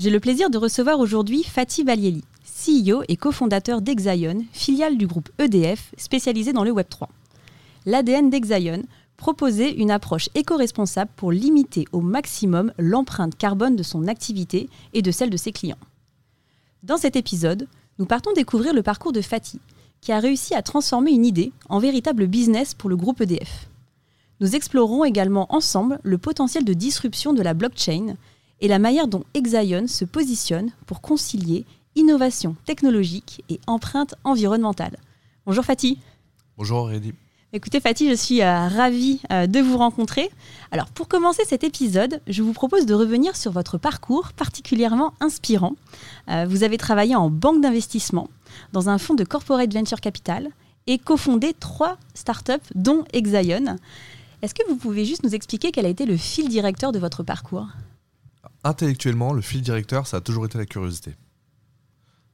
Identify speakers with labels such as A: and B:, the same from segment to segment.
A: j'ai le plaisir de recevoir aujourd'hui Fatih Valieli, CEO et cofondateur d'Exaion, filiale du groupe EDF spécialisé dans le Web3. L'ADN d'Exaion proposait une approche éco-responsable pour limiter au maximum l'empreinte carbone de son activité et de celle de ses clients. Dans cet épisode, nous partons découvrir le parcours de Fatih, qui a réussi à transformer une idée en véritable business pour le groupe EDF. Nous explorerons également ensemble le potentiel de disruption de la blockchain et la manière dont Exaion se positionne pour concilier innovation technologique et empreinte environnementale. Bonjour Fatih.
B: Bonjour Aurélie.
A: Écoutez Fatih, je suis euh, ravie euh, de vous rencontrer. Alors pour commencer cet épisode, je vous propose de revenir sur votre parcours particulièrement inspirant. Euh, vous avez travaillé en banque d'investissement, dans un fonds de corporate venture capital et cofondé trois startups dont Exaion. Est-ce que vous pouvez juste nous expliquer quel a été le fil directeur de votre parcours?
B: Intellectuellement, le fil directeur, ça a toujours été la curiosité.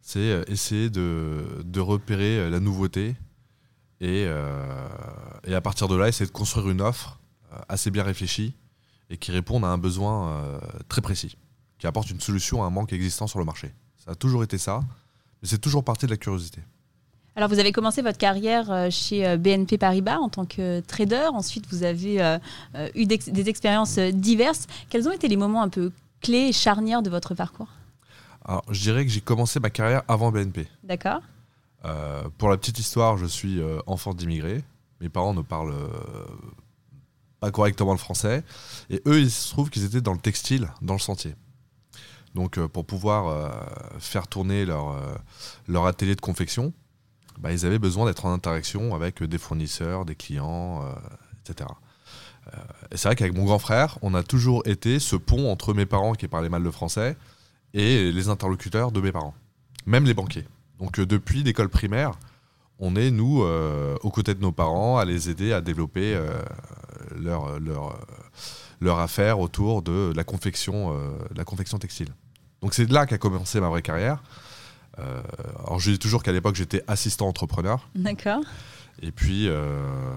B: C'est euh, essayer de, repérer euh, la nouveauté et, euh, et, à partir de là, essayer de construire une offre assez bien réfléchie et qui réponde à un besoin très précis, qui apporte une solution à un manque existant sur le marché. Ça a toujours été ça, mais c'est toujours parti de la curiosité.
A: Alors, vous avez commencé votre carrière chez BNP Paribas en tant que trader. Ensuite, vous avez eu des expériences diverses. Quels ont été les moments un peu clés et charnières de votre parcours
B: Alors, je dirais que j'ai commencé ma carrière avant BNP.
A: D'accord.
B: Euh, pour la petite histoire, je suis euh, enfant d'immigrés. Mes parents ne parlent euh, pas correctement le français. Et eux, il se trouve qu'ils étaient dans le textile, dans le sentier. Donc, pour pouvoir faire tourner leur, leur atelier de confection, bah, ils avaient besoin d'être en interaction avec des fournisseurs, des clients, etc. Euh, et c'est vrai qu'avec mon grand frère, on a toujours été ce pont entre mes parents qui parlaient mal le français et les interlocuteurs de mes parents, même les banquiers. Donc euh, depuis l'école primaire, on est, nous, euh, aux côtés de nos parents, à les aider à développer leur, leur, leur affaire autour de la confection, la confection textile. Donc c'est de là qu'a commencé ma vraie carrière. alors je dis toujours qu'à l'époque j'étais assistant entrepreneur.
A: D'accord.
B: Et puis, euh,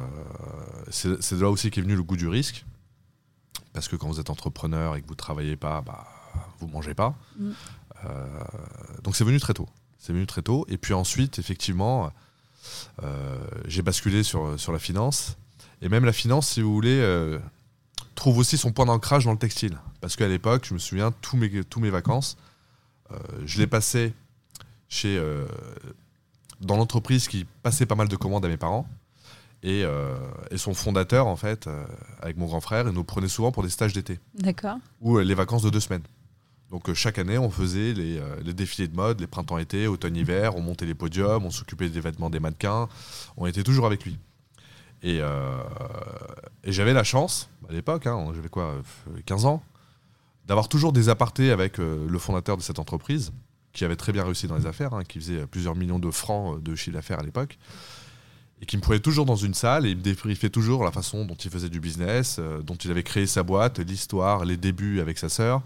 B: c'est de là aussi qu'est venu le goût du risque. Parce que quand vous êtes entrepreneur et que vous ne travaillez pas, bah, vous ne mangez pas. Mm. Euh, donc c'est venu très tôt. C'est venu très tôt. Et puis ensuite, effectivement, euh, j'ai basculé sur, sur la finance. Et même la finance, si vous voulez, trouve aussi son point d'ancrage dans le textile. Parce qu'à l'époque, je me souviens, tous mes, tous mes vacances, je les passais chez dans l'entreprise qui passait pas mal de commandes à mes parents. Et, euh, son fondateur, en fait, euh, avec mon grand frère, il nous prenait souvent pour des stages d'été.
A: D'accord.
B: Ou euh, les vacances de deux semaines. Donc chaque année, on faisait les, les défilés de mode, les printemps-été, automne-hiver, on montait les podiums, on s'occupait des vêtements des mannequins. On était toujours avec lui. Et, et j'avais la chance, à l'époque, hein, j'avais quoi, 15 ans, d'avoir toujours des apartés avec le fondateur de cette entreprise qui avait très bien réussi dans les affaires, hein, qui faisait plusieurs millions de francs euh, de chiffre d'affaires à l'époque, et qui me prenait toujours dans une salle et il me débriefait toujours la façon dont il faisait du business, euh, dont il avait créé sa boîte, l'histoire, les débuts avec sa sœur.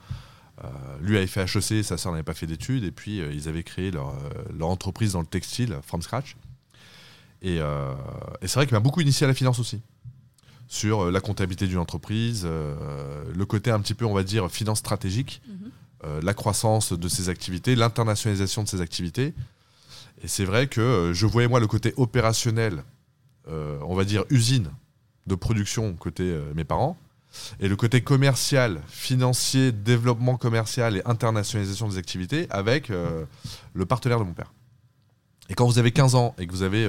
B: Euh, lui avait fait HEC, sa sœur n'avait pas fait d'études, et puis ils avaient créé leur, entreprise dans le textile, from scratch. Et, c'est vrai qu'il m'a beaucoup initié à la finance aussi sur la comptabilité d'une entreprise, le côté un petit peu, on va dire, finance stratégique. Mhm. La croissance de ses activités, l'internationalisation de ses activités. Et c'est vrai que euh, je voyais moi le côté opérationnel, euh, on va dire usine de production côté mes parents, et le côté commercial, financier, développement commercial et internationalisation des activités avec le partenaire de mon père. Et quand vous avez 15 ans et que vous avez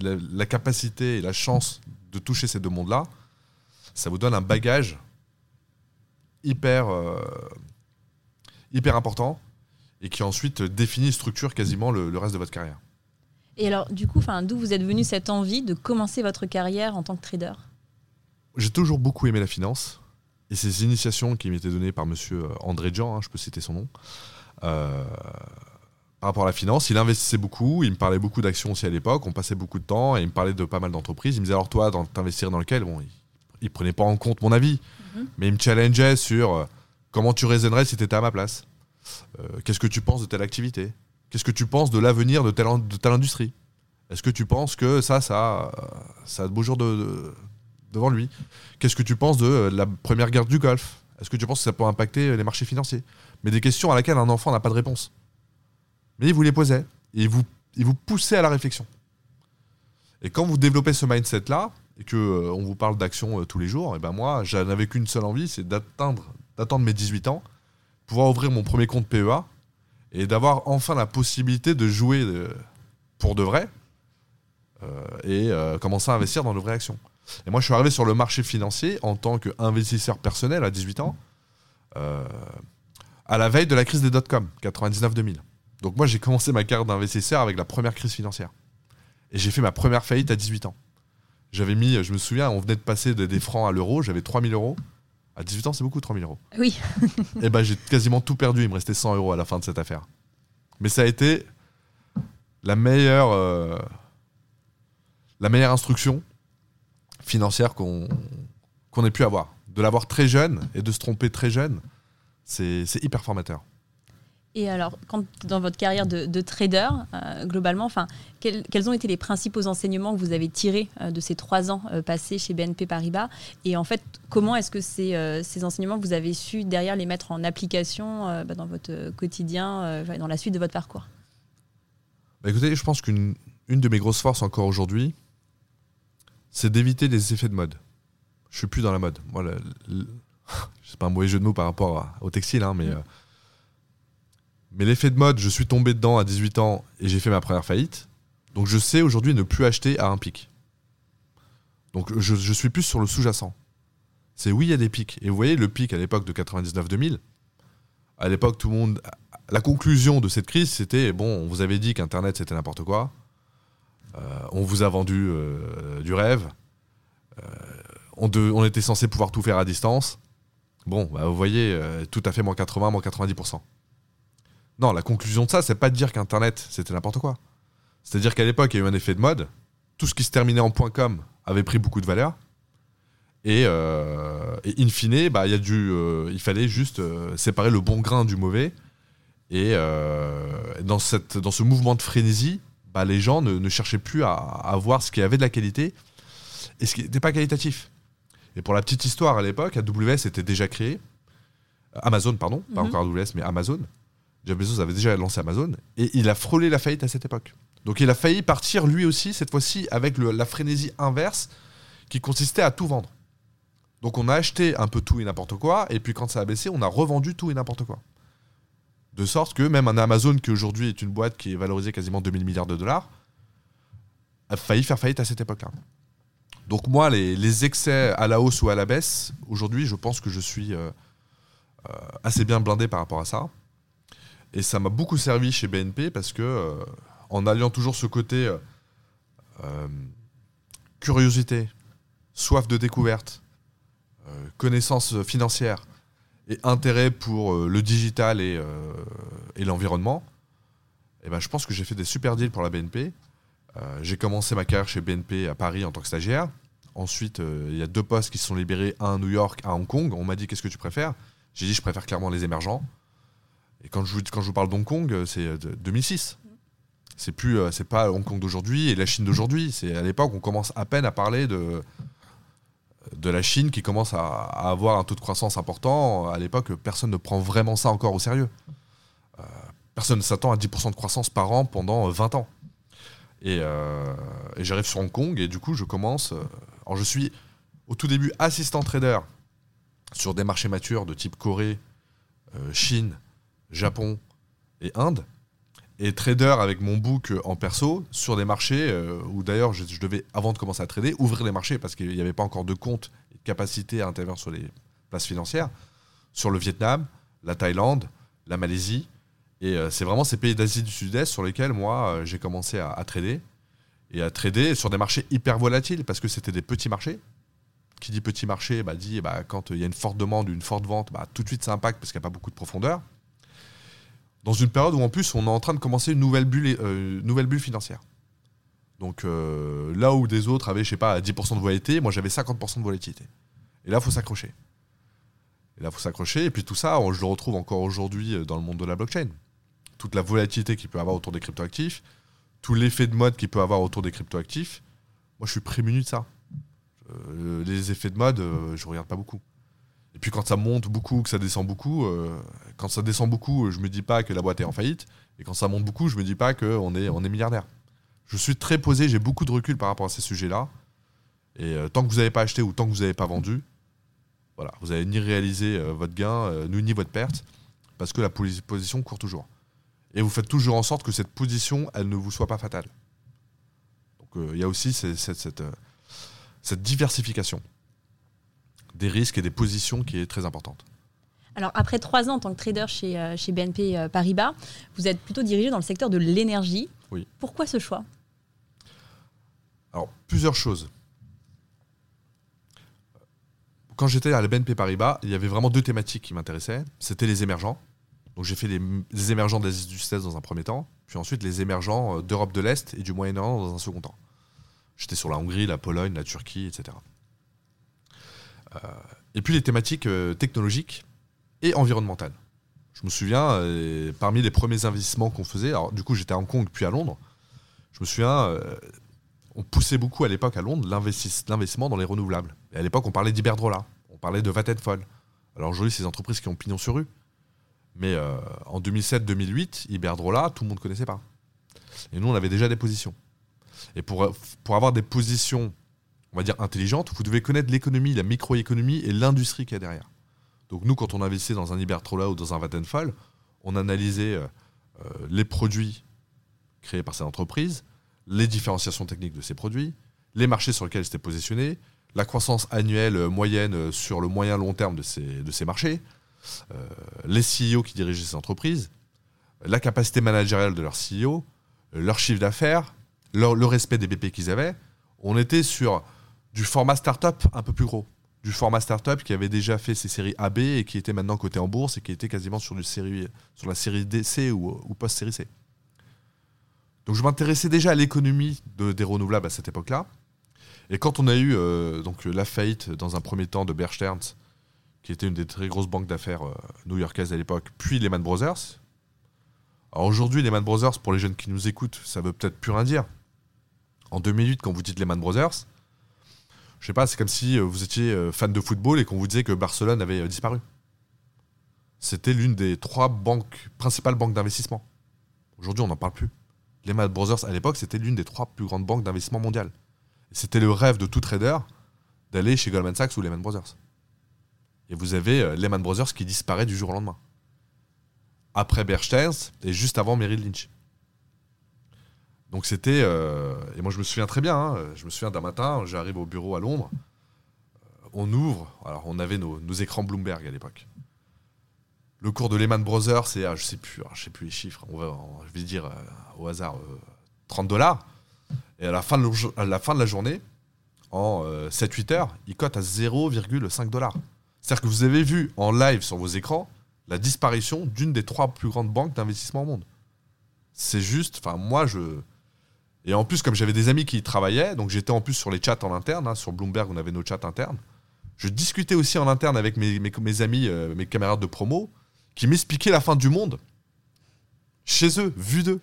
B: la, capacité et la chance de toucher ces deux mondes-là, ça vous donne un bagage hyper hyper important et qui ensuite définit, structure quasiment le, reste de votre carrière.
A: Et alors, du coup, d'où vous êtes venu cette envie de commencer votre carrière en tant que trader?
B: J'ai toujours beaucoup aimé la finance. et ces initiations qui m'étaient données par monsieur euh, André Jean, hein, je peux citer son nom, euh, par rapport à la finance, il investissait beaucoup, il me parlait beaucoup d'actions aussi à l'époque, on passait beaucoup de temps et il me parlait de pas mal d'entreprises. Il me disait alors toi, t'investir dans lequel? Bon, il, il, prenait pas en compte mon avis, mhm. mais il me challengeait sur euh, comment tu raisonnerais si tu étais à ma place. Qu'est-ce que tu penses de telle activité? Qu'est-ce que tu penses de l'avenir de telle, de industrie? Est-ce que tu penses que ça, ça, ça a de beaux jours de devant lui? Qu'est-ce que tu penses de euh, la première guerre du Golfe? Est-ce que tu penses que ça peut impacter euh, les marchés financiers? Mais des questions à laquelle un enfant n'a pas de réponse. Mais il vous les posait. Et il vous, vous poussait à la réflexion. Et quand vous développez ce mindset-là, et que euh, on vous parle d'action tous les jours, et ben moi, j'en avais qu'une seule envie, c'est d'atteindre, d'attendre mes 18 ans, pouvoir ouvrir mon premier compte PEA, et d'avoir enfin la possibilité de jouer pour de vrai, et commencer à investir dans de vraies actions. Et moi, je suis arrivé sur le marché financier en tant qu'investisseur personnel à 18 ans, euh, à la veille de la crise des dot-com, 99-2000. Donc moi, j'ai commencé ma carrière d'investisseur avec la première crise financière. Et j'ai fait ma première faillite à 18 ans. J'avais mis, je me souviens, on venait de passer des francs à l'euro, j'avais 3000 euros. À 18 ans, c'est beaucoup 3000 euros.
A: Oui.
B: et ben j'ai quasiment tout perdu, il me restait 100 euros à la fin de cette affaire. Mais ça a été la meilleure, euh, la meilleure instruction financière qu'on ait pu avoir. De l'avoir très jeune et de se tromper très jeune, c'est hyper formateur.
A: Et alors, quand, dans votre carrière de, trader, euh, globalement, enfin, quels, ont été les principaux enseignements que vous avez tirés euh, de ces trois ans euh, passés chez BNP Paribas Et en fait, comment est-ce que ces, ces, enseignements, vous avez su derrière les mettre en application bah, dans votre quotidien, dans la suite de votre parcours?
B: Bah, Écoutez, je pense qu'une une de mes grosses forces encore aujourd'hui, c'est d'éviter les effets de mode. Je suis plus dans la mode. Moi, c'est pas un mauvais jeu de mots par rapport au textile, hein, mais, mm. Mais l'effet de mode, je suis tombé dedans à 18 ans et j'ai fait ma première faillite. Donc je sais aujourd'hui ne plus acheter à un pic. Donc je, je suis plus sur le sous-jacent. C'est oui, il y a des pics. Et vous voyez, le pic à l'époque de 99-2000, à l'époque, tout le monde. La conclusion de cette crise, c'était bon, on vous avait dit qu'Internet c'était n'importe quoi. Euh, on vous a vendu euh, du rêve. Euh, on, était censé pouvoir tout faire à distance. Bon, bah, vous voyez, tout à fait moins 80, moins 90%. Non, la conclusion de ça, c'est pas de dire qu'Internet, c'était n'importe quoi. C'est-à-dire qu'à l'époque, il y a eu un effet de mode. Tout ce qui se terminait en .com avait pris beaucoup de valeur. Et, in fine, bah, y a il fallait juste séparer le bon grain du mauvais. Et dans, cette, dans ce mouvement de frénésie, bah, les gens ne, cherchaient plus à, voir ce qui avait de la qualité et ce qui n'était pas qualitatif. Et pour la petite histoire, à l'époque, AWS était déjà créé. Amazon, pardon, pas mhm. encore AWS, mais Amazon. Jeff Bezos avait déjà lancé Amazon et il a frôlé la faillite à cette époque. Donc il a failli partir lui aussi, cette fois-ci, avec la frénésie inverse qui consistait à tout vendre. Donc on a acheté un peu tout et n'importe quoi, et puis quand ça a baissé, on a revendu tout et n'importe quoi. De sorte que même un Amazon, qui aujourd'hui est une boîte qui est valorisée quasiment 2000 milliards de dollars, a failli faire faillite à cette époque-là. Donc moi, les, excès à la hausse ou à la baisse, aujourd'hui, je pense que je suis euh, euh, assez bien blindé par rapport à ça. Et ça m'a beaucoup servi chez BNP parce que, euh, en alliant toujours ce côté curiosité, soif de découverte, connaissance financière, et intérêt pour euh, le digital et, euh, et l'environnement, eh ben, je pense que j'ai fait des super deals pour la BNP. Euh, j'ai commencé ma carrière chez BNP à Paris en tant que stagiaire. Ensuite, il y a deux postes qui se sont libérés, un à New York, un à Hong Kong. On m'a dit qu'est-ce que tu préfères? J'ai dit je préfère clairement les émergents. Et quand je, vous, parle d'Hong Kong, c'est 2006. C'est plus, c'est pas Hong Kong d'aujourd'hui et la Chine d'aujourd'hui. C'est à l'époque on commence à peine à parler de, de la Chine qui commence à, avoir un taux de croissance important. À l'époque, personne ne prend vraiment ça encore au sérieux. Euh, personne ne s'attend à 10% de croissance par an pendant 20 ans. Euh, et, j'arrive sur Hong Kong et du coup, je commence. Euh, alors, je suis au tout début assistant trader sur des marchés matures de type Corée, Chine, Japon et Inde et trader avec mon book en perso sur des marchés euh, où d'ailleurs je, devais, avant de commencer à trader, ouvrir les marchés parce qu'il n'y avait pas encore de compte et de capacité à intervenir sur les places financières, sur le Vietnam, la Thaïlande, la Malaisie. Et euh, c'est vraiment ces pays d'Asie du Sud-Est sur lesquels moi euh, j'ai commencé à, trader. Et à trader sur des marchés hyper volatiles parce que c'était des petits marchés. qui dit petit marché bah, dit bah, quand il y a une forte demande, une forte vente, bah, tout de suite ça impacte parce qu'il n'y a pas beaucoup de profondeur. Dans une période où en plus on est en train de commencer une nouvelle bulle, euh, financière. Donc euh, là où des autres avaient, je sais pas, 10% de volatilité, moi j'avais 50% de volatilité. Et là, il faut s'accrocher. Et là, il faut s'accrocher. Et puis tout ça, je le retrouve encore aujourd'hui euh, dans le monde de la blockchain. Toute la volatilité qu'il peut avoir autour des cryptoactifs, tout l'effet de mode qu'il peut avoir autour des cryptoactifs. Moi, je suis prémuni de ça. Les effets de mode, je regarde pas beaucoup. Et puis quand ça monte beaucoup, que ça descend beaucoup, quand ça descend beaucoup, je me dis pas que la boîte est en faillite. Et quand ça monte beaucoup, je me dis pas qu'on est, on est milliardaire. Je suis très posé, j'ai beaucoup de recul par rapport à ces sujets-là. Et tant que vous n'avez pas acheté ou tant que vous n'avez pas vendu, voilà, vous n'allez ni réaliser euh, votre gain, euh, ni votre perte, parce que la position court toujours. Et vous faites toujours en sorte que cette position, elle ne vous soit pas fatale. Donc euh, il y a aussi cette, diversification des risques et des positions qui est très importante.
A: Alors, après trois ans en tant que trader chez, chez BNP Paribas, vous êtes plutôt dirigé dans le secteur de l'énergie.
B: Oui.
A: Pourquoi ce choix?
B: Alors, plusieurs choses quand j'étais à la BNP Paribas, il y avait vraiment deux thématiques qui m'intéressaient. C'était les émergents. Donc j'ai fait les, émergents d'Asie du Sud-Est dans un premier temps, puis ensuite les émergents euh, d'Europe de l'Est et du Moyen-Orient dans un second temps. J'étais sur la Hongrie, la Pologne, la Turquie, etc. Euh, et puis les thématiques euh, technologiques et environnementales. Je me souviens, parmi les premiers investissements qu'on faisait, alors du coup j'étais à Hong Kong puis à Londres, je me souviens, on poussait beaucoup à l'époque à Londres l'investissement dans les renouvelables. Et à l'époque, on parlait d'Iberdrola, on parlait de Vattenfall. Alors aujourd'hui, c'est des entreprises qui ont pignon sur rue. Mais euh, en 2007-2008, Iberdrola, tout le monde ne connaissait pas. Et nous, on avait déjà des positions. Et pour, pour avoir des positions, on va dire, intelligentes, vous devez connaître l'économie, la microéconomie et l'industrie qu'il y a derrière. Donc nous, quand on investissait dans un Iberdrola ou dans un Vattenfall, on analysait euh, euh, les produits créés par ces entreprises, les différenciations techniques de ces produits, les marchés sur lesquels ils étaient positionnés, la croissance annuelle euh, moyenne sur le moyen long terme de ces, de ces marchés, les CEO qui dirigeaient ces entreprises, la capacité managériale de leurs CEO, leur chiffre d'affaires, le respect des BP qu'ils avaient. On était sur du format startup un peu plus gros. Du format startup qui avait déjà fait ses séries AB et qui était maintenant coté en bourse et qui était quasiment sur, du série, sur la série DC ou, post-série C. Donc je m'intéressais déjà à l'économie de, des renouvelables à cette époque-là. Et quand on a eu euh, donc, la faillite dans un premier temps de Bear qui était une des très grosses banques d'affaires euh, new-yorkaises à l'époque, puis Lehman Brothers. Alors aujourd'hui, Lehman Brothers, pour les jeunes qui nous écoutent, ça veut peut-être plus rien dire. En 2008, quand vous dites Lehman Brothers, je sais pas, c'est comme si euh, vous étiez fan de football et qu'on vous disait que Barcelone avait disparu. C'était l'une des trois principales banques d'investissement. Aujourd'hui, on n'en parle plus. Lehman Brothers, à l'époque, c'était l'une des trois plus grandes banques d'investissement mondiales. C'était le rêve de tout trader d'aller chez Goldman Sachs ou Lehman Brothers. Et vous avez euh, Lehman Brothers qui disparaît du jour au lendemain. Après Bear et juste avant Merrill Lynch. Donc c'était... Euh, et moi je me souviens très bien, hein, je me souviens d'un matin, j'arrive au bureau à Londres, euh, on ouvre, alors on avait nos, écrans Bloomberg à l'époque. Le cours de Lehman Brothers, c'est, je sais plus, je sais plus les chiffres, on va, je vais dire au hasard 30 dollars. Et à la fin de, la, fin de la journée, en 7-8 euh, heures, il cote à 0,5 dollars. C'est-à-dire que vous avez vu en live sur vos écrans la disparition d'une des trois plus grandes banques d'investissement au monde. C'est juste, enfin moi je... Et en plus, comme j'avais des amis qui y travaillaient, donc j'étais en plus sur les chats en interne, hein, sur Bloomberg on avait nos chats internes, je discutais aussi en interne avec mes, amis, euh, mes camarades de promo, qui m'expliquaient la fin du monde chez eux, vu d'eux.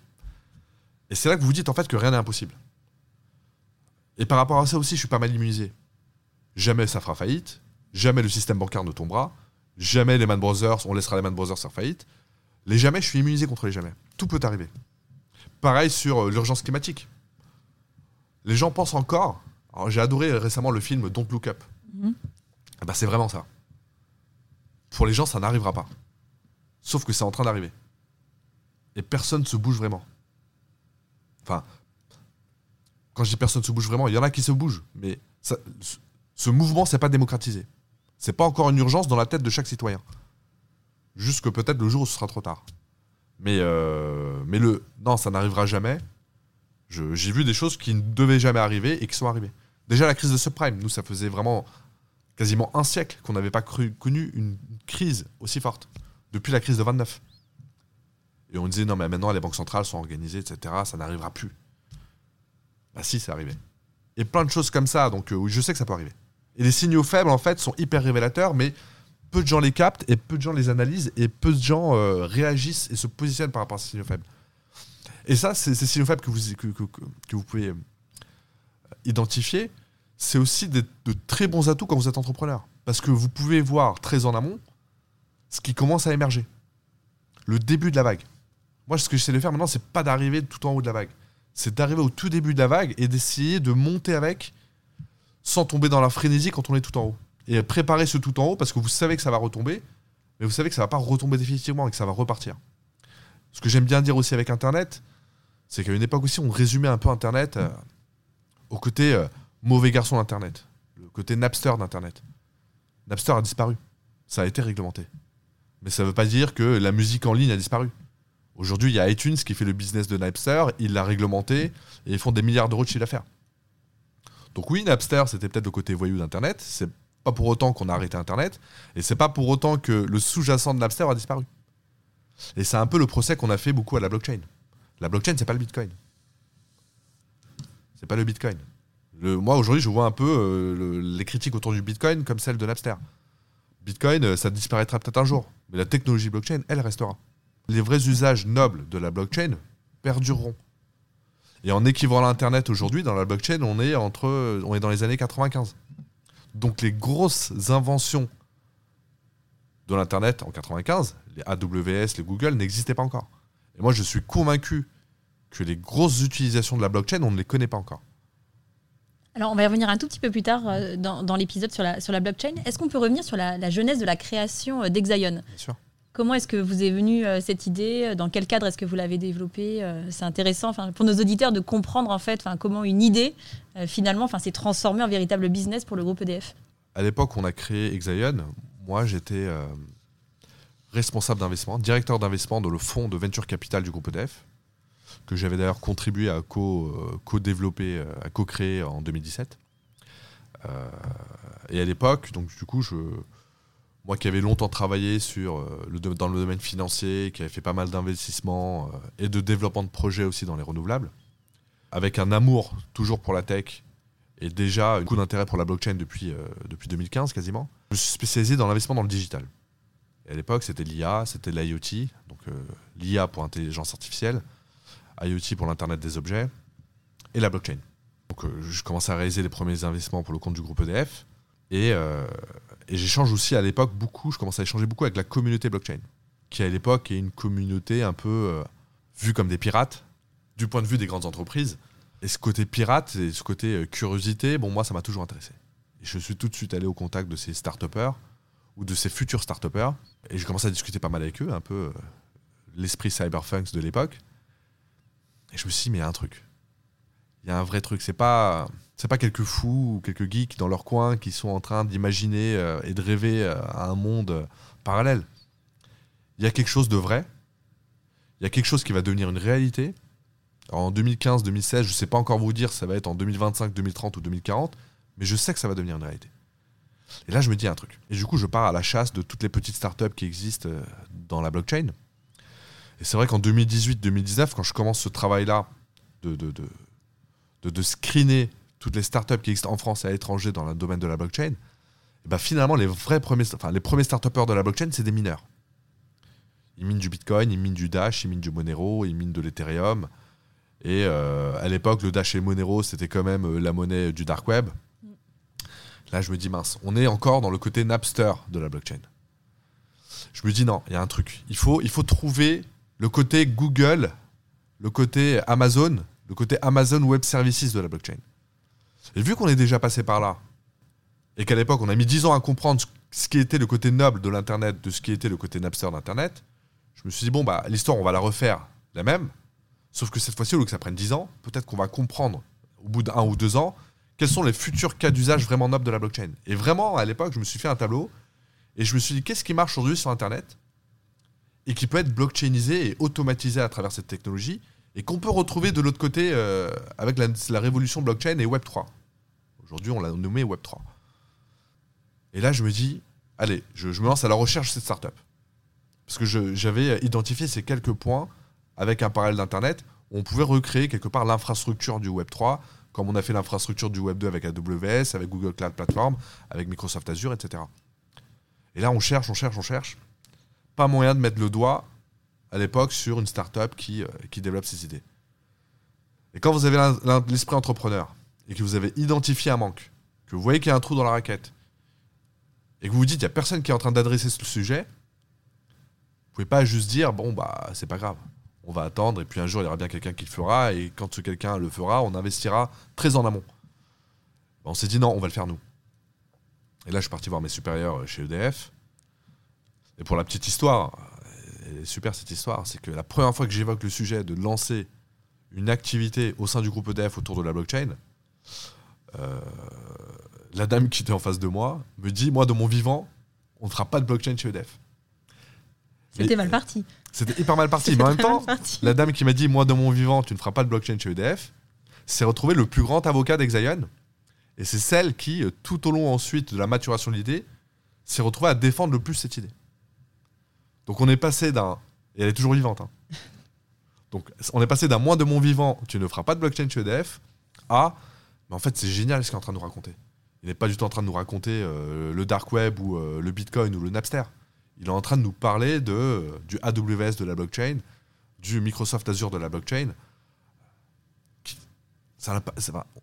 B: Et c'est là que vous vous dites en fait que rien n'est impossible. Et par rapport à ça aussi, je suis pas mal immunisé. Jamais ça fera faillite, jamais le système bancaire ne tombera, jamais les Man Brothers, on laissera les Man Brothers faire faillite. Les jamais, je suis immunisé contre les jamais. Tout peut arriver. Pareil sur euh, l'urgence climatique. Les gens pensent encore. J'ai adoré récemment le film Don't Look Up. Mhm. Eh ben, c'est vraiment ça. Pour les gens, ça n'arrivera pas. Sauf que c'est en train d'arriver. Et personne ne se bouge vraiment. Enfin, quand je dis personne se bouge vraiment, il y en a qui se bougent, mais ce mouvement, c'est pas démocratisé. C'est pas encore une urgence dans la tête de chaque citoyen. Jusque peut-être le jour où ce sera trop tard. Mais, euh, mais le non, ça n'arrivera jamais. J'ai vu des choses qui ne devaient jamais arriver et qui sont arrivées. Déjà la crise de subprime, nous ça faisait vraiment quasiment un siècle qu'on n'avait pas connu une crise aussi forte, depuis la crise de 29. Et on disait, non, mais maintenant les banques centrales sont organisées, etc., ça n'arrivera plus. Bah si, c'est arrivé. Et plein de choses comme ça, donc euh, je sais que ça peut arriver. Et les signaux faibles, en fait, sont hyper révélateurs, mais peu de gens les captent, et peu de gens les analysent, et peu de gens euh, réagissent et se positionnent par rapport à ces signaux faibles. Et ça, c'est ces signaux faibles que vous, que, vous pouvez euh, identifier, c'est aussi de très bons atouts quand vous êtes entrepreneur. Parce que vous pouvez voir très en amont ce qui commence à émerger. Le début de la vague. Moi, ce que j'essaie de faire maintenant, c'est pas d'arriver tout en haut de la vague. C'est d'arriver au tout début de la vague et d'essayer de monter avec sans tomber dans la frénésie quand on est tout en haut. Et préparer ce tout en haut parce que vous savez que ça va retomber, mais vous savez que ça va pas retomber définitivement et que ça va repartir. Ce que j'aime bien dire aussi avec Internet, c'est qu'à une époque aussi, on résumait un peu Internet euh, au côté euh, mauvais garçon d'Internet, le côté Napster d'Internet. Napster a disparu. Ça a été réglementé. Mais ça ne veut pas dire que la musique en ligne a disparu. Aujourd'hui, il y a iTunes qui fait le business de Napster, il l'a réglementé et ils font des milliards d'euros de chiffre d'affaires. Donc oui, Napster, c'était peut-être le côté voyou d'Internet. C'est pas pour autant qu'on a arrêté Internet et c'est pas pour autant que le sous-jacent de Napster a disparu. Et c'est un peu le procès qu'on a fait beaucoup à la blockchain. La blockchain, c'est pas le Bitcoin. C'est pas le Bitcoin. Moi, aujourd'hui, je vois un peu euh, le- les critiques autour du Bitcoin comme celles de Napster. Bitcoin, euh, ça disparaîtra peut-être un jour, mais la technologie blockchain, elle restera. Les vrais usages nobles de la blockchain perdureront. Et en équivalent à Internet aujourd'hui, dans la blockchain, on est, on est dans les années 95. Donc les grosses inventions de l'Internet en 95, les AWS, les Google, n'existaient pas encore. Et moi, je suis convaincu que les grosses utilisations de la blockchain, on ne les connaît pas encore.
A: Alors, on va y revenir un tout petit peu plus tard euh, dans, dans l'épisode sur la, sur la blockchain. Est-ce qu'on peut revenir sur la, la genèse de la création euh, d'Exaion
B: Bien sûr.
A: Comment est-ce que vous est venue euh, cette idée? Dans quel cadre est-ce que vous l'avez développée? Euh, C'est intéressant pour nos auditeurs de comprendre en fait comment une idée finalement s'est transformée en véritable business pour le groupe EDF.
B: À l'époque, on a créé Exaion. Moi, j'étais responsable d'investissement, directeur d'investissement dans le fonds de venture capital du groupe EDF, que j'avais d'ailleurs contribué à euh, co-développer, euh, à co-créer en 2017. Euh, et à l'époque, donc du coup, je, moi qui avais longtemps travaillé sur, dans le domaine financier, qui avait fait pas mal d'investissements et de développement de projets aussi dans les renouvelables, avec un amour toujours pour la tech et déjà un coup d'intérêt pour la blockchain depuis, depuis 2015 quasiment. Je me suis spécialisé dans l'investissement dans le digital. À l'époque, c'était l'IA, c'était l'IoT, donc euh, l'IA pour l'intelligence artificielle, IoT pour l'Internet des objets, et la blockchain. Donc euh, je commençais à réaliser les premiers investissements pour le compte du groupe EDF. Et, euh, et j'échange aussi à l'époque beaucoup, je commençais à échanger beaucoup avec la communauté blockchain, qui à l'époque est une communauté un peu vue comme des pirates, du point de vue des grandes entreprises. Et ce côté pirate et ce côté curiosité, bon, moi, ça m'a toujours intéressé. Je suis tout de suite allé au contact de ces start ou de ces futurs start Et j'ai commencé à discuter pas mal avec eux, un peu euh, l'esprit cyberpunks de l'époque. Et je me suis dit, mais il y a un truc. Il y a un vrai truc. C'est pas, pas quelques fous ou quelques geeks dans leur coin qui sont en train d'imaginer euh, et de rêver euh, à un monde parallèle. Il y a quelque chose de vrai. Il y a quelque chose qui va devenir une réalité. En 2015, 2016, je ne sais pas encore vous dire ça va être en 2025, 2030 ou 2040, mais je sais que ça va devenir une réalité. Et là, je me dis un truc. Et du coup, je pars à la chasse de toutes les petites startups qui existent euh, dans la blockchain. Et c'est vrai qu'en 2018-2019, quand je commence ce travail-là de, de, de, de, screener toutes les startups qui existent en France et à l'étranger dans le domaine de la blockchain, ben finalement, les vrais premiers, enfin, les premiers start de la blockchain, c'est des mineurs. Ils minent du Bitcoin, ils minent du Dash, ils minent du Monero, ils minent de l'Ethereum. Et euh, à l'époque, le Dash et le Monero, c'était quand même euh, la monnaie du dark web. Là, je me dis, mince, on est encore dans le côté Napster de la blockchain. Je me dis, non, il y a un truc. Il faut, il faut trouver le côté Google, le côté Amazon, le côté Amazon Web Services de la blockchain. Et vu qu'on est déjà passé par là, et qu'à l'époque, on a mis 10 ans à comprendre ce qui était le côté noble de l'Internet, de ce qui était le côté Napster d'Internet, je me suis dit, bon, bah, l'histoire, on va la refaire la même, sauf que cette fois-ci, au lieu que ça prenne 10 ans, peut-être qu'on va comprendre, au bout d'un ou deux ans, quels sont les futurs cas d'usage vraiment nobles de la blockchain. Et vraiment, à l'époque, je me suis fait un tableau, et je me suis dit, qu'est-ce qui marche aujourd'hui sur Internet, et qui peut être blockchainisé et automatisé à travers cette technologie, et qu'on peut retrouver de l'autre côté euh, avec la, révolution blockchain et Web3. Aujourd'hui, on l'a nommé Web3. Et là, je me dis, allez, je, je me lance à la recherche de cette startup. Parce que j'avais identifié ces quelques points avec un parallèle d'Internet où on pouvait recréer quelque part l'infrastructure du Web 3, comme on a fait l'infrastructure du Web 2 avec AWS, avec Google Cloud Platform, avec Microsoft Azure, etc. Et là, on cherche, on cherche, on cherche. Pas moyen de mettre le doigt à l'époque sur une startup qui, euh, qui développe ses idées. Et quand vous avez l'esprit entrepreneur et que vous avez identifié un manque, que vous voyez qu'il y a un trou dans la raquette, et que vous vous dites, il n'y a personne qui est en train d'adresser ce sujet, vous pouvez pas juste dire, bon, bah, c'est pas grave. On va attendre, et puis un jour, il y aura bien quelqu'un qui le fera, et quand ce quelqu'un le fera, on investira très en amont. On s'est dit, non, on va le faire nous. Et là, je suis parti voir mes supérieurs chez EDF. Et pour la petite histoire, elle est super cette histoire, c'est que la première fois que j'évoque le sujet de lancer une activité au sein du groupe EDF autour de la blockchain, euh, la dame qui était en face de moi me dit, moi, de mon vivant, on ne fera pas de blockchain chez EDF.
A: C'était mal parti.
B: C'était hyper mal parti. Mais en même temps, la dame qui m'a dit, moi, de mon vivant, tu ne feras pas de blockchain chez EDF, s'est retrouvée le plus grand avocat d'Exaion. Et c'est celle qui, euh, tout au long ensuite de la maturation de l'idée, s'est retrouvée à défendre le plus cette idée. Donc on est passé d'un... Et elle est toujours vivante. hein. Donc on est passé d'un moins de mon vivant, tu ne feras pas de blockchain chez EDF, à... Mais en fait, c'est génial ce qu'il est en train de nous raconter. Il n'est pas du tout en train de nous raconter euh, le dark web ou euh, le bitcoin ou le Napster. Il est en train de nous parler de, euh, du AWS de la blockchain, du Microsoft Azure de la blockchain. Ça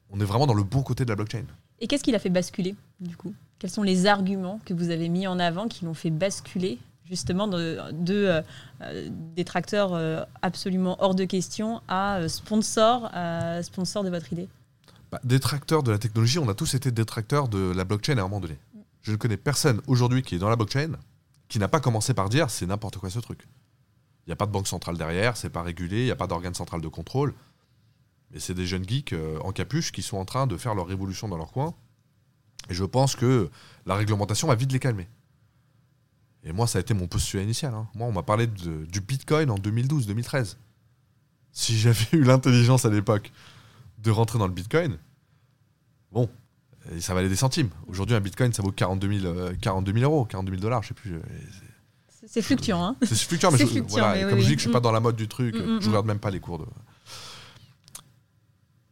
B: on est vraiment dans le bon côté de la blockchain.
A: Et qu'est-ce qui l'a fait basculer, du coup? Quels sont les arguments que vous avez mis en avant qui l'ont fait basculer, justement, de, de euh, euh, détracteurs euh, absolument hors de question à euh, sponsor, de votre idée?
B: Bah, détracteurs de la technologie, on a tous été détracteurs de la blockchain à un moment donné. Je ne connais personne aujourd'hui qui est dans la blockchain qui n'a pas commencé par dire c'est n'importe quoi ce truc. Il n'y a pas de banque centrale derrière, c'est pas régulé, il n'y a pas d'organe central de contrôle. Mais c'est des jeunes geeks euh, en capuche qui sont en train de faire leur révolution dans leur coin. Et je pense que la réglementation va vite les calmer. Et moi, ça a été mon postulat initial. hein. Moi, on m'a parlé du Bitcoin en 2012-2013. Si j'avais eu l'intelligence à l'époque de rentrer dans le Bitcoin, bon, et ça valait des centimes. Aujourd'hui, un Bitcoin, ça vaut 42 000, euh, 42 000 euros, 42 000 dollars, je sais plus. euh,
A: C'est- fluctuant, hein
B: C'est fluctuant, mais, je-
A: fluctuant,
B: voilà,
A: mais
B: et
A: oui,
B: comme je dis que je suis
A: Mm.
B: pas dans la mode du truc,
A: Mm, mm,
B: je
A: mm.
B: regarde même pas les cours de.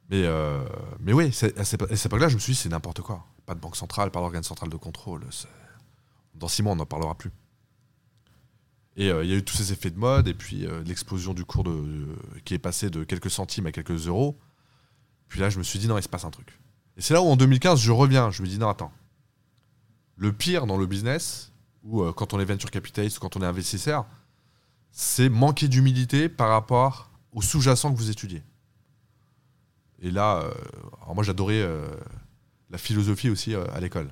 B: Mais, euh, mais oui, c'est- à cette époque-là, je me suis dit, c'est n'importe quoi. Pas de banque centrale, pas d'organe central de contrôle. Dans six mois, on n'en parlera plus. Et euh, il y a eu tous ces effets de mode, et puis euh, l'explosion du cours de, de- qui est passé de quelques centimes à quelques euros. Puis là, je me suis dit, non, il se passe un truc. C'est là où, en 2015, je reviens. Je me dis, non, attends. Le pire dans le business, ou euh, quand on est venture capitaliste ou quand on est investisseur, c'est manquer d'humilité par rapport au sous-jacent que vous étudiez. Et là, euh, moi j'adorais euh, la philosophie aussi à l'école.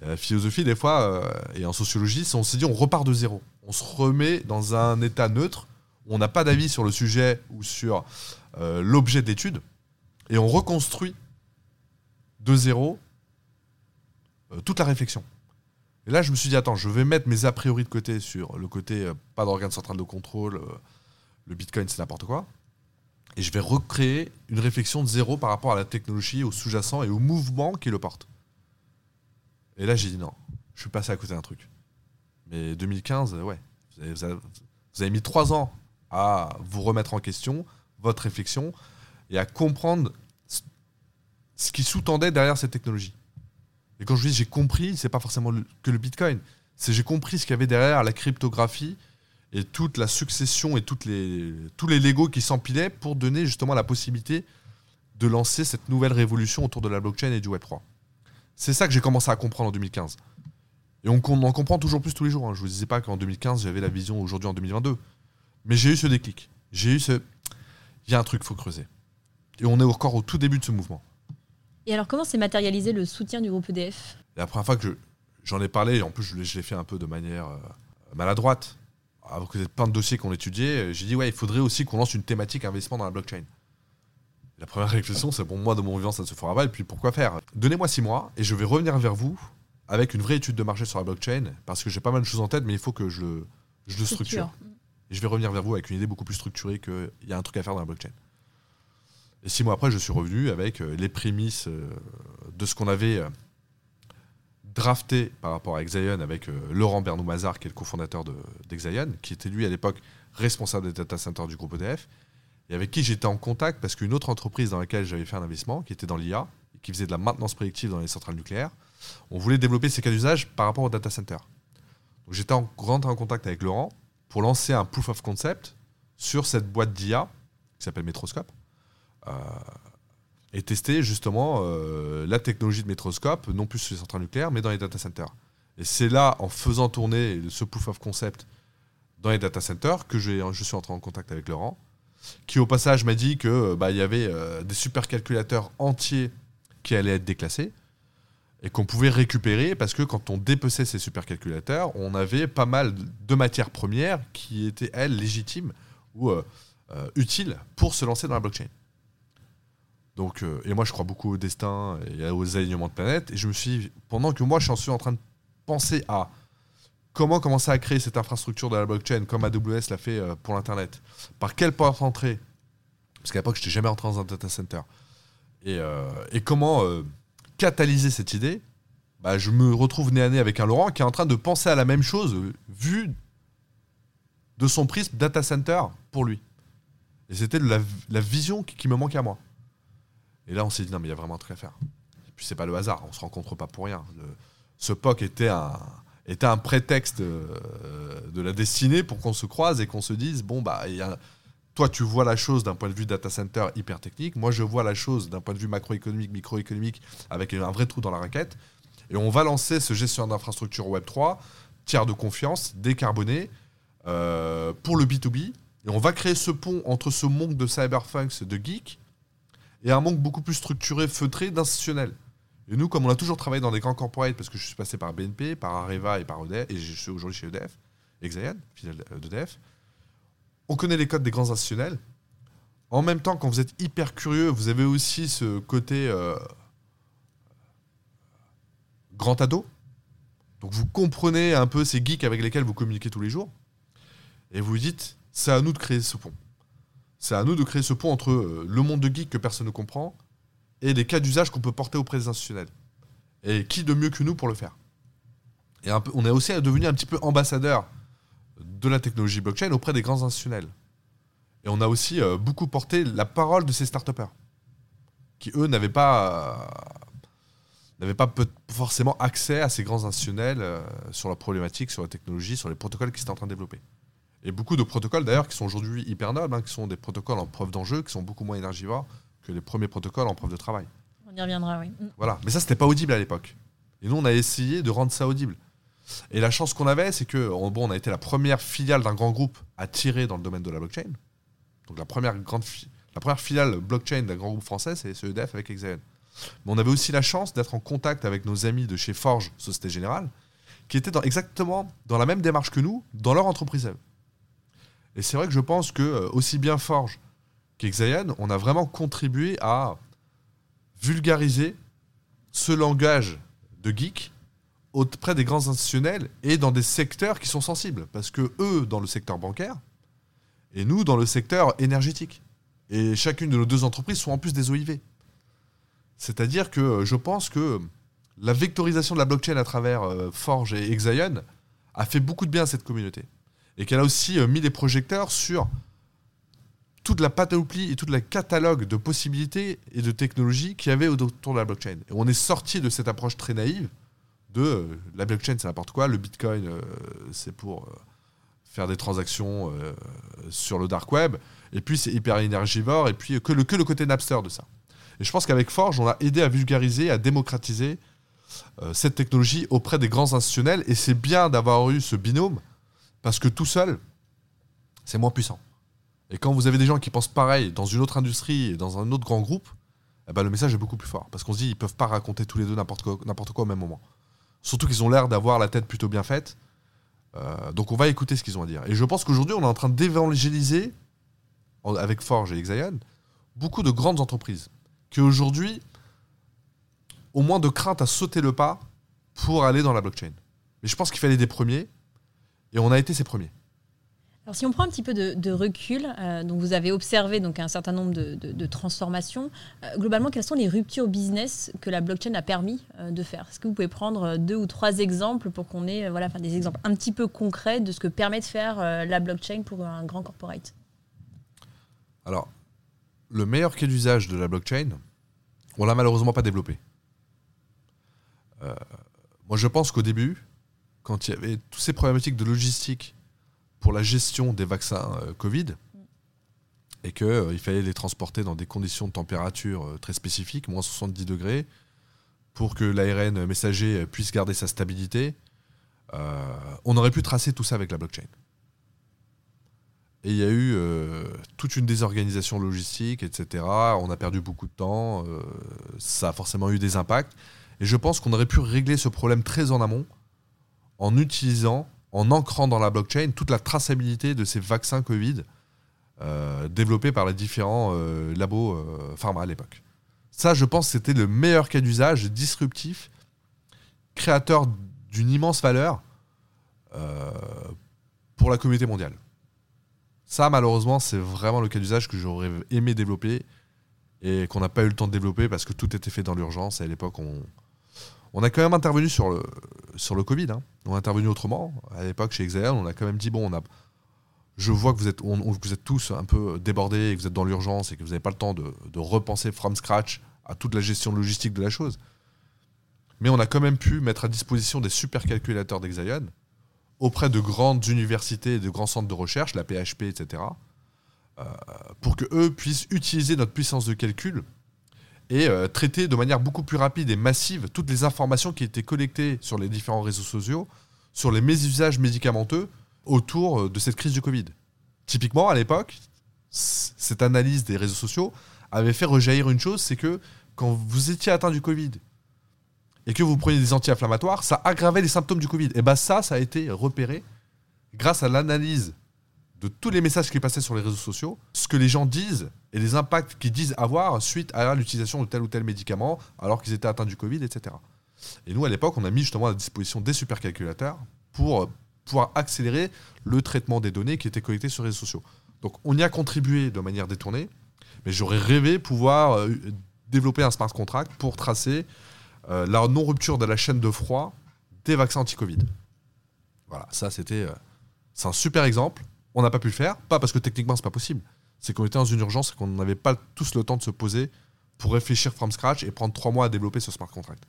B: La philosophie, des fois, et en sociologie, on s'est dit on repart de zéro. On se remet dans un état neutre, où on n'a pas d'avis sur le sujet ou sur l'objet de l'étude, et on reconstruit de zéro euh, toute la réflexion. Et là, je me suis dit, attends, je vais mettre mes a priori de côté sur le côté euh, pas d'organe central de contrôle, euh, le bitcoin, c'est n'importe quoi. Et je vais recréer une réflexion de zéro par rapport à la technologie, au sous-jacent et au mouvement qui le porte. Et là, j'ai dit non, je suis passé à côté d'un truc. Mais 2015, euh, ouais, vous avez, vous avez- vous avez mis trois ans à vous remettre en question, votre réflexion, et à comprendre ce- qui sous-tendait derrière cette technologie. Et quand je dis j'ai compris, c'est pas forcément que le Bitcoin. C'est j'ai compris ce qu'il y avait derrière la cryptographie et toute la succession et toutes les, tous les Legos qui s'empilaient pour donner justement la possibilité de lancer cette nouvelle révolution autour de la blockchain et du Web3. C'est ça que j'ai commencé à comprendre en 2015. Et on, en comprend toujours plus tous les jours. hein. Je vous disais pas qu'en 2015 j'avais la vision aujourd'hui en 2022. Mais j'ai eu ce déclic. J'ai eu ce. Il y a un truc, faut creuser. Et on est encore au tout début de ce mouvement.
A: Et alors, comment s'est matérialisé le soutien du groupe EDF
B: la première fois que je- j'en ai parlé, et en plus je l'ai- fait un peu de manière euh, maladroite, que plein de dossiers qu'on étudiait, euh, j'ai dit ouais, il faudrait aussi qu'on lance une thématique investissement dans la blockchain. La première réflexion, c'est bon, moi de mon vivant, ça ne se fera pas, et puis pourquoi faire? Donnez-moi six mois, et je vais revenir vers vous avec une vraie étude de marché sur la blockchain, parce que j'ai pas mal de choses en tête, mais il faut que je le, je le structure. Et je vais revenir vers vous avec une idée beaucoup plus structurée qu'il y a un truc à faire dans la blockchain. Et six mois après, je suis revenu avec euh, les prémices euh, de ce qu'on avait euh, drafté par rapport à Exaion avec Laurent Bernou-Mazar, qui est le cofondateur d'Exaion, qui était lui à l'époque responsable des data centers du groupe EDF, et avec qui j'étais en contact parce qu'une autre entreprise dans laquelle j'avais fait un investissement, qui était dans l'IA, qui faisait de la maintenance prédictive dans les centrales nucléaires, on voulait développer ces cas d'usage par rapport au data center. Donc j'étais en, en contact avec Laurent pour lancer un proof of concept sur cette boîte d'IA qui s'appelle Metroscope. Euh, et tester justement euh, la technologie de Metroscope, non plus sur les centrales nucléaires, mais dans les data centers. Et c'est là, en faisant tourner ce proof of concept dans les data centers, que je suis entré en contact avec Laurent, qui au passage m'a dit que bah, il y avait euh, des supercalculateurs entiers qui allaient être déclassés et qu'on pouvait récupérer parce que quand on dépeçait ces supercalculateurs, on avait pas mal de matières premières qui étaient, elles, légitimes ou euh, utiles pour se lancer dans la blockchain. Donc, euh, et moi, je crois beaucoup au destin et aux alignements de planètes. Et je me suis pendant que moi, je suis en train de penser à comment commencer à créer cette infrastructure de la blockchain comme AWS l'a fait euh, pour l'Internet. Par quelle porte entrer Parce qu'à l'époque, je n'étais jamais entré dans un data center. Et, euh, comment catalyser cette idée bah, Je me retrouve nez à nez avec un Laurent qui est en train de penser à la même chose vu de son prisme data center pour lui. Et c'était la, la vision qui me manquait à moi. Et là, on s'est dit, non, mais il y a vraiment un truc à faire. Et puis, c'est pas le hasard, on se rencontre pas pour rien. ce POC était un, prétexte euh, de la destinée pour qu'on se croise et qu'on se dise, bon, bah, toi, tu vois la chose d'un point de vue data center hyper technique. Moi, je vois la chose d'un point de vue macroéconomique, microéconomique, avec un vrai trou dans la raquette. Et on va lancer ce gestionnaire d'infrastructure Web3, tiers de confiance, décarboné, euh, pour le B2B. Et on va créer ce pont entre ce monde de cyberfunks, de geeks, et un manque beaucoup plus structuré, feutré, d'institutionnel. Et nous, comme on a toujours travaillé dans des grands corporates, parce que je suis passé par BNP, par Areva et par EDF, et je suis aujourd'hui chez EDF, Exayan, fidèle d'EDF, on connaît les codes des grands institutionnels. En même temps, quand vous êtes hyper curieux, vous avez aussi ce côté euh, grand ado. Donc vous comprenez un peu ces geeks avec lesquels vous communiquez tous les jours. Et vous dites, c'est à nous de créer ce pont. C'est à nous de créer ce pont entre euh, le monde de geek que personne ne comprend et les cas d'usage qu'on peut porter auprès des institutionnels. Et qui de mieux que nous pour le faire? Et on est aussi devenu un petit peu ambassadeur de la technologie blockchain auprès des grands institutionnels. Et on a aussi euh, beaucoup porté la parole de ces start qui eux n'avaient pas, pas forcément accès à ces grands institutionnels euh, sur la problématique, sur la technologie, sur les protocoles qui étaient en train de développer. Et beaucoup de protocoles d'ailleurs qui sont aujourd'hui hyper nobles, hein, qui sont des protocoles en preuve d'enjeu, qui sont beaucoup moins énergivores que les premiers protocoles en preuve de travail.
C: On y reviendra, oui. Mm.
B: Voilà, mais ça c'était pas audible à l'époque. Et nous on a essayé de rendre ça audible. Et la chance qu'on avait, c'est que bon, on a été la première filiale d'un grand groupe à tirer dans le domaine de la blockchain. Donc la première grande la première filiale blockchain d'un grand groupe français, c'est EDF avec Exaon. Mais on avait aussi la chance d'être en contact avec nos amis de chez Forge Société Générale, qui étaient dans, exactement dans la même démarche que nous, dans leur entreprise. Et c'est vrai que je pense que euh, aussi bien Forge qu'Exayan, on a vraiment contribué à vulgariser ce langage de geek auprès des grands institutionnels et dans des secteurs qui sont sensibles. Parce que eux, dans le secteur bancaire, et nous, dans le secteur énergétique. Et chacune de nos deux entreprises sont en plus des OIV. C'est-à-dire que euh, je pense que la vectorisation de la blockchain à travers euh, Forge et Exaion a fait beaucoup de bien à cette communauté et qu'elle a aussi euh, mis des projecteurs sur toute la panoplie et tout le catalogue de possibilités et de technologies qu'il y avait autour de la blockchain. Et on est sorti de cette approche très naïve de euh, la blockchain, c'est n'importe quoi, le bitcoin, euh, c'est pour faire des transactions sur le dark web, et puis c'est hyper énergivore, et puis que le, que le côté Napster de ça. Et je pense qu'avec Forge, on a aidé à vulgariser, à démocratiser cette technologie auprès des grands institutionnels, et c'est bien d'avoir eu ce binôme parce que tout seul, c'est moins puissant. Et quand vous avez des gens qui pensent pareil dans une autre industrie et dans un autre grand groupe, eh ben le message est beaucoup plus fort. Parce qu'on se dit, ils peuvent pas raconter tous les deux n'importe quoi, au même moment. Surtout qu'ils ont l'air d'avoir la tête plutôt bien faite. Euh, donc on va écouter ce qu'ils ont à dire. Et je pense qu'aujourd'hui, on est en train d'évangéliser, avec Forge et Exaion, beaucoup de grandes entreprises qui aujourd'hui ont moins de crainte à sauter le pas pour aller dans la blockchain. Mais je pense qu'il fallait des premiers et on a été ses premiers.
A: Alors, si on prend un petit peu de, recul, euh, donc vous avez observé donc un certain nombre de, transformations. Euh, globalement, quelles sont les ruptures business que la blockchain a permis euh, de faire? Est-ce que vous pouvez prendre deux ou trois exemples pour qu'on ait voilà, des exemples un petit peu concrets de ce que permet de faire la blockchain pour un grand corporate?
B: Alors, le meilleur cas d'usage de la blockchain, on l'a malheureusement pas développé. moi, je pense qu'au début, quand il y avait toutes ces problématiques de logistique pour la gestion des vaccins euh, Covid et qu'il euh, fallait les transporter dans des conditions de température euh, très spécifiques, moins 70 degrés, pour que l'ARN messager puisse garder sa stabilité. on aurait pu tracer tout ça avec la blockchain. Et il y a eu toute une désorganisation logistique, etc. On a perdu beaucoup de temps. ça a forcément eu des impacts. Et je pense qu'on aurait pu régler ce problème très en amont en utilisant en ancrant dans la blockchain toute la traçabilité de ces vaccins Covid euh, développés par les différents euh, labos euh, pharma à l'époque. Ça, je pense, c'était le meilleur cas d'usage disruptif, créateur d'une immense valeur pour la communauté mondiale. Ça, malheureusement, c'est vraiment le cas d'usage que j'aurais aimé développer et qu'on n'a pas eu le temps de développer parce que tout était fait dans l'urgence. Et à l'époque, on, on a quand même intervenu sur le, sur Covid. Hein. On a intervenu autrement. À l'époque, chez Exael, on a quand même dit bon, on a, je vois que vous êtes, vous êtes tous un peu débordés et que vous êtes dans l'urgence et que vous n'avez pas le temps de, repenser from scratch à toute la gestion logistique de la chose. Mais on a quand même pu mettre à disposition des supercalculateurs d'Exaion auprès de grandes universités et de grands centres de recherche, la PHP, etc., euh, pour que eux puissent utiliser notre puissance de calcul et euh, traiter de manière beaucoup plus rapide et massive toutes les informations qui étaient collectées sur les différents réseaux sociaux, sur les mésusages médicamenteux autour euh, de cette crise du Covid. Typiquement, à l'époque, cette analyse des réseaux sociaux avait fait rejaillir une chose, c'est que quand vous étiez atteint du Covid et que vous preniez des anti-inflammatoires, ça aggravait les symptômes du Covid. Et bien ça, ça a été repéré grâce à l'analyse de tous les messages qui passaient sur les réseaux sociaux, ce que les gens disent et les impacts qu'ils disent avoir suite à l'utilisation de tel ou tel médicament alors qu'ils étaient atteints du Covid, etc. Et nous, à l'époque, on a mis justement à disposition des supercalculateurs pour euh, pouvoir accélérer le traitement des données qui étaient collectées sur les réseaux sociaux. Donc on y a contribué de manière détournée, mais j'aurais rêvé pouvoir euh, développer un smart contract pour tracer euh, la non-rupture de la chaîne de froid des vaccins anti-Covid. Voilà, ça c'était... c'est un super exemple. On n'a pas pu le faire, pas parce que techniquement c'est pas possible, c'est qu'on était dans une urgence et qu'on n'avait pas tous le temps de se poser pour réfléchir from scratch et prendre trois mois à développer ce smart contract.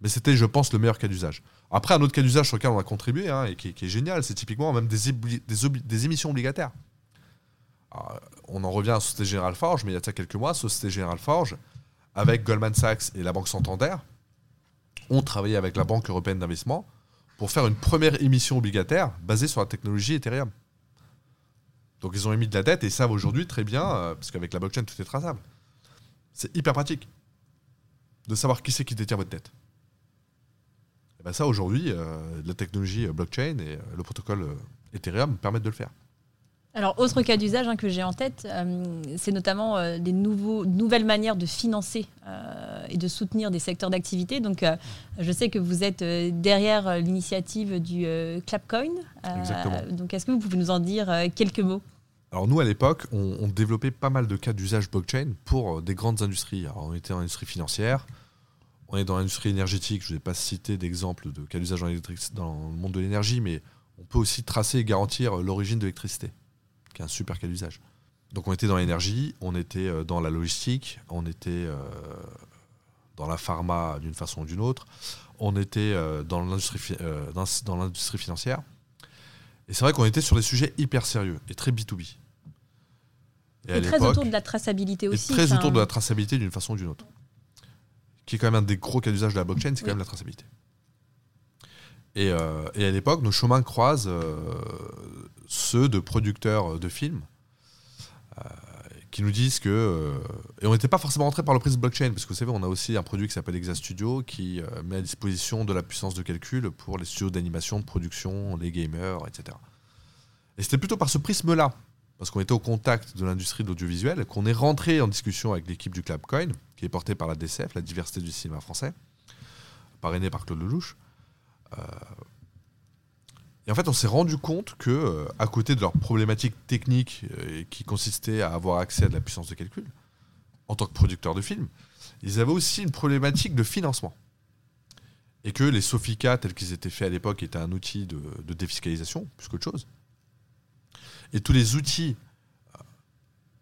B: Mais c'était, je pense, le meilleur cas d'usage. Après, un autre cas d'usage sur lequel on a contribué hein, et qui, est génial, c'est typiquement même des, émissions obligataires. on en revient à Société Générale Forge, mais il y a ça quelques mois, Société Générale Forge, avec Goldman Sachs et la Banque Santander, ont travaillé avec la Banque européenne d'investissement pour faire une première émission obligataire basée sur la technologie Ethereum. Donc ils ont émis de la dette et ils savent aujourd'hui très bien, euh, parce qu'avec la blockchain tout est traçable. C'est hyper pratique de savoir qui c'est qui détient votre dette. Et ben ça aujourd'hui, euh, la technologie euh, blockchain et le protocole Ethereum permettent de le faire.
A: Alors, autre cas d'usage hein, que j'ai en tête, c'est notamment des nouveaux, nouvelles manières de financer et de soutenir des secteurs d'activité. Donc, je sais que vous êtes derrière l'initiative du Clapcoin.
B: Exactement.
A: Donc, est-ce que vous pouvez nous en dire quelques mots?
B: Alors nous, à l'époque, on, développait pas mal de cas d'usage blockchain pour euh, des grandes industries. Alors, on était dans l'industrie financière, on est dans l'industrie énergétique. Je ne vais pas citer d'exemple de cas d'usage dans, le monde de l'énergie, mais on peut aussi tracer et garantir euh, l'origine de l'électricité, qui est un super cas d'usage. Donc on était dans l'énergie, on était euh, dans la logistique, on était dans la pharma d'une façon ou d'une autre, on était dans l'industrie financière. Et c'est vrai qu'on était sur des sujets hyper sérieux et très B2B.
A: Et, très autour de la traçabilité aussi.
B: Et très autour de la traçabilité d'une façon ou d'une autre. Qui est quand même un des gros cas d'usage de la blockchain, c'est quand même la traçabilité. Euh, et, à l'époque, nos chemins croisent euh, ceux de producteurs de films euh, qui nous disent que. et on n'était pas forcément rentré par le prisme blockchain, parce que vous savez, on a aussi un produit qui s'appelle Exa Studio qui met à disposition de la puissance de calcul pour les studios d'animation, de production, les gamers, etc. Et c'était plutôt par ce prisme-là parce qu'on était au contact de l'industrie de l'audiovisuel, qu'on est rentré en discussion avec l'équipe du Clubcoin, qui est portée par la DCF, la diversité du cinéma français, parrainée par Claude Lelouch. Euh, Et en fait, on s'est rendu compte que, euh, à côté de leurs problématiques techniques euh, qui consistaient à avoir accès à de la puissance de calcul, en tant que producteurs de films, ils avaient aussi une problématique de financement. Et que les Sofica, tels qu'ils étaient faits à l'époque, étaient un outil de, défiscalisation, plus qu'autre chose. Et tous les outils, euh,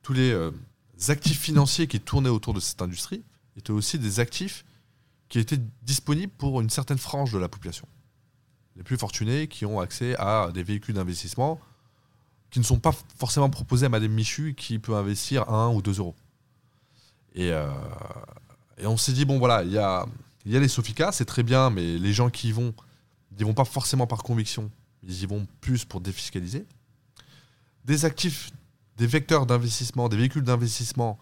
B: tous les actifs financiers qui tournaient autour de cette industrie étaient aussi des actifs qui étaient disponibles pour une certaine frange de la population. Les plus fortunés qui ont accès à des véhicules d'investissement qui ne sont pas forcément proposés à Madame Michu qui peut investir 1 ou 2 euros. Et, euh, et on s'est dit, bon voilà, il y a, il y a les Sofica, c'est très bien, mais les gens qui y vont, ils vont pas forcément par conviction, ils y vont plus pour défiscaliser. Des actifs, des vecteurs d'investissement, des véhicules d'investissement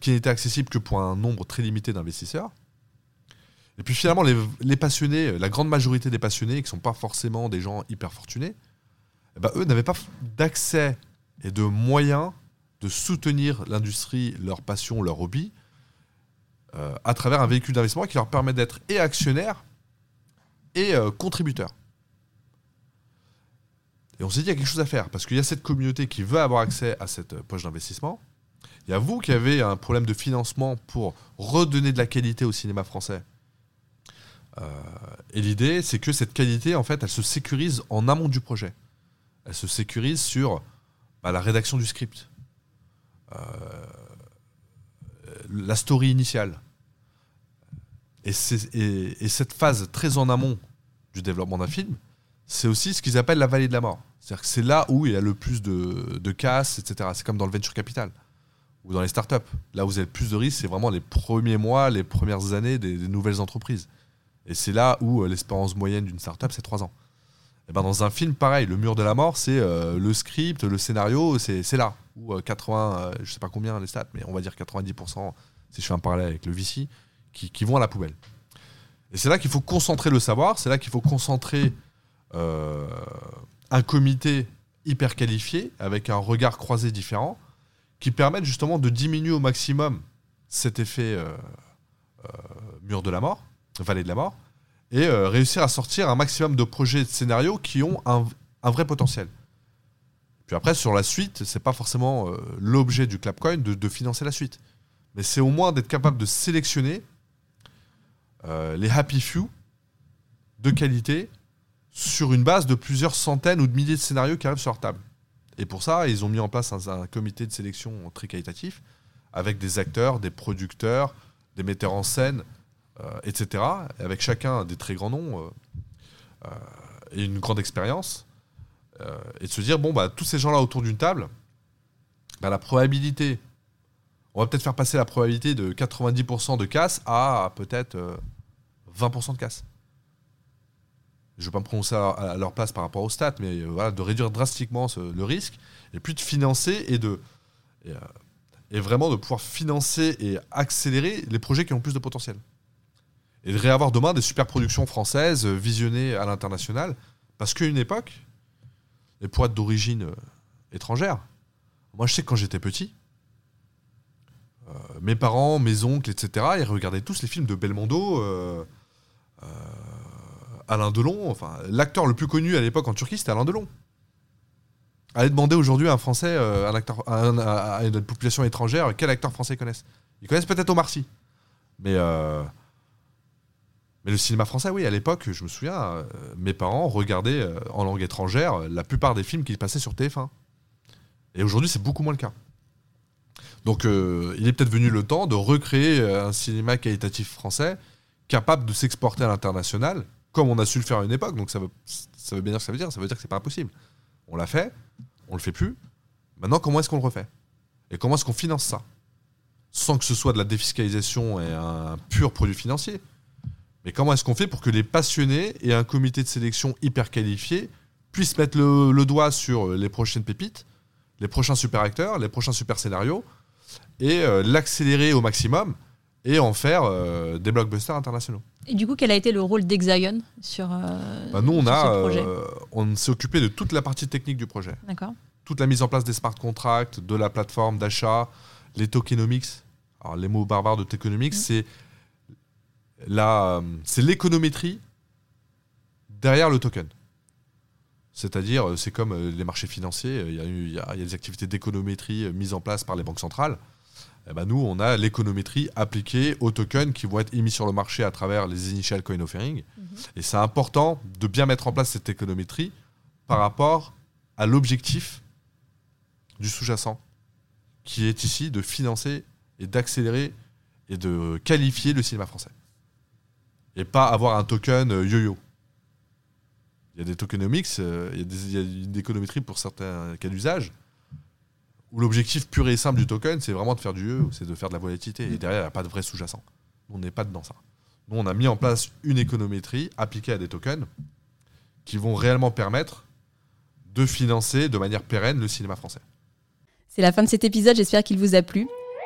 B: qui n'étaient accessibles que pour un nombre très limité d'investisseurs. Et puis finalement, les, passionnés, la grande majorité des passionnés, qui ne sont pas forcément des gens hyper fortunés, eh ben, eux n'avaient pas d'accès et de moyens de soutenir l'industrie, leur passion, leur hobby, euh, à travers un véhicule d'investissement qui leur permet d'être et actionnaires et euh, contributeurs. Et on s'est dit qu'il y a quelque chose à faire, parce qu'il y a cette communauté qui veut avoir accès à cette euh, poche d'investissement. Il y a vous qui avez un problème de financement pour redonner de la qualité au cinéma français. Euh, et l'idée, c'est que cette qualité, en fait, elle se sécurise en amont du projet. Elle se sécurise sur bah, la rédaction du script, euh, la story initiale. Et, cette phase très en amont du développement d'un film, c'est aussi ce qu'ils appellent la vallée de la mort. C'est-à-dire que c'est là où il y a le plus de, casse, etc. C'est comme dans le venture capital ou dans les startups. Là où vous avez le plus de risques, c'est vraiment les premiers mois, les premières années des nouvelles entreprises. Et c'est là où euh, l'espérance moyenne d'une startup, c'est 3 ans. Et ben dans un film, pareil, le mur de la mort, c'est euh, le script, le scénario, c'est là. Où euh, 80, euh, je sais pas combien les stats, mais on va dire 90%, si je fais un parallèle avec le VC, qui, vont à la poubelle. Et c'est là qu'il faut concentrer le savoir, c'est là qu'il faut concentrer euh, un comité hyper qualifié, avec un regard croisé différent, qui permettent justement de diminuer au maximum cet effet mur de la mort, vallée de la mort, et euh, réussir à sortir un maximum de projets et de scénarios qui ont un, un vrai potentiel. Puis après, sur la suite, c'est pas forcément euh, l'objet du Clapcoin de, financer la suite. Mais c'est au moins d'être capable de sélectionner euh, les happy few de qualité sur une base de plusieurs centaines ou de milliers de scénarios qui arrivent sur leur table. Et pour ça, ils ont mis en place un, comité de sélection très qualitatif avec des acteurs, des producteurs, des metteurs en scène, etc. Et avec chacun des très grands noms euh, euh, et une grande expérience. Euh, et de se dire, bon, bah, tous ces gens-là autour d'une table, bah, la probabilité, on va peut-être faire passer la probabilité de 90% de casse à peut-être euh, 20% de casse. Je ne vais pas me prononcer à, leur place par rapport aux stats, mais euh, voilà, de réduire drastiquement le risque, et puis de financer et de. Et, euh, vraiment de pouvoir financer et accélérer les projets qui ont plus de potentiel. Et de réavoir demain des super productions françaises euh, visionnées à l'international, parce qu'à une époque, et pour d'origine euh, étrangère, moi je sais que quand j'étais petit, euh, mes parents, mes oncles, etc., ils regardaient tous les films de Belmondo, Alain Delon. L'acteur le plus connu à l'époque en Turquie, c'était Alain Delon. Allez demander aujourd'hui à un Français, un acteur, à, à- une population étrangère, quel acteur français ils connaissent. Ils connaissent peut-être Omar Sy. Mais, mais le cinéma français, oui, à l'époque, je me souviens, euh, mes parents regardaient euh, en langue étrangère euh, la plupart des films qui passaient sur TF1. Et aujourd'hui, c'est beaucoup moins le cas. Donc, il est peut-être venu le temps de recréer un cinéma qualitatif français capable de s'exporter à l'international, comme on a su le faire à une époque. Donc, ça veut, ça veut bien dire que ça veut dire. Ça veut dire que c'est pas impossible. On l'a fait, on le fait plus. Maintenant, comment est-ce qu'on le refait? Et comment est-ce qu'on finance ça? Sans que ce soit de la défiscalisation et un pur produit financier. Mais comment est-ce qu'on fait pour que les passionnés et un comité de sélection hyper qualifié puissent mettre le, le doigt sur les prochaines pépites, les prochains super acteurs, les prochains super scénarios, et euh, l'accélérer au maximum et en faire euh, des blockbusters internationaux?
A: Et du coup, quel a été le rôle d'Exion sur, euh,
B: Bah, nous, on,
A: sur
B: a,
A: ce projet?
B: euh, on s'est occupé de toute la partie technique du projet.
A: D'accord.
B: toute la mise en place des smart contracts, de la plateforme d'achat, les tokenomics. Alors, les mots barbares de tokenomics,
A: Mm.
B: c'est la, c'est l'économétrie derrière le token. C'est-à-dire, euh, c'est comme euh, les marchés financiers, il y, a eu- il y a, il y a des activités d'économétrie euh, mises en place par les banques centrales. Eh ben, nous, on a l'économétrie appliquée aux tokens qui vont être émis sur le marché à travers les initial coin offering. Et c'est important de bien mettre en place cette économétrie par rapport à l'objectif du sous-jacent, qui est ici de financer et d'accélérer et de qualifier le cinéma français. Et pas avoir un token euh, yo-yo. Il y a des tokenomics, euh, il y a, une économétrie pour certains cas d'usage, où l'objectif pur et simple du token, c'est vraiment de faire du yo c'est de faire de la volatilité. Et derrière, il n'y a pas de vrai sous-jacent. On n'est pas dedans ça. Nous, on a mis en place une économétrie appliquée à des tokens qui vont réellement permettre de financer de manière pérenne le cinéma français.
A: C'est la fin de cet épisode, j'espère qu'il vous a plu.